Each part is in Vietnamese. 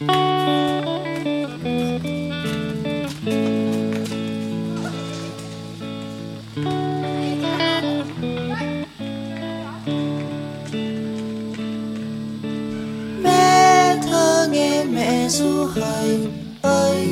mẹ thơ nghe mẹ du hành ấy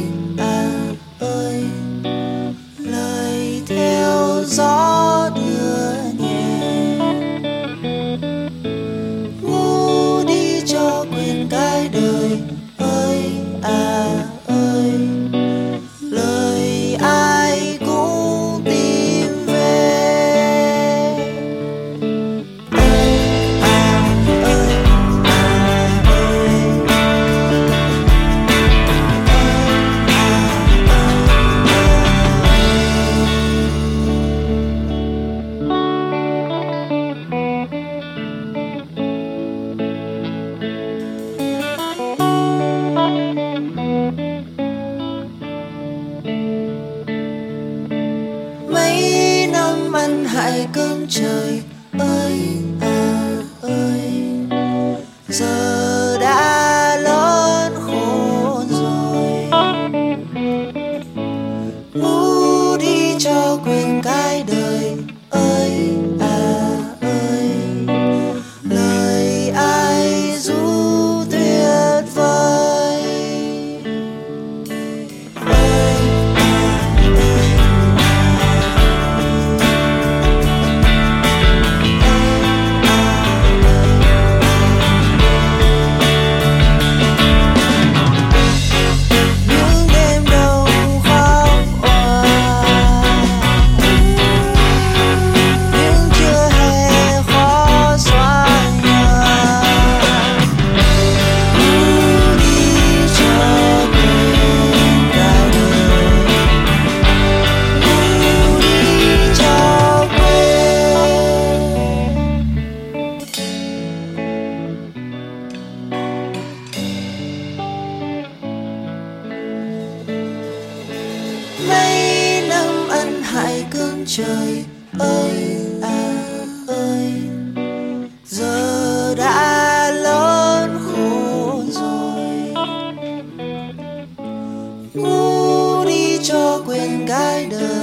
hại cơn trời. trời ơi à ơi. Giờ đã lớn khôn rồi. Ngu đi cho quên cái đời.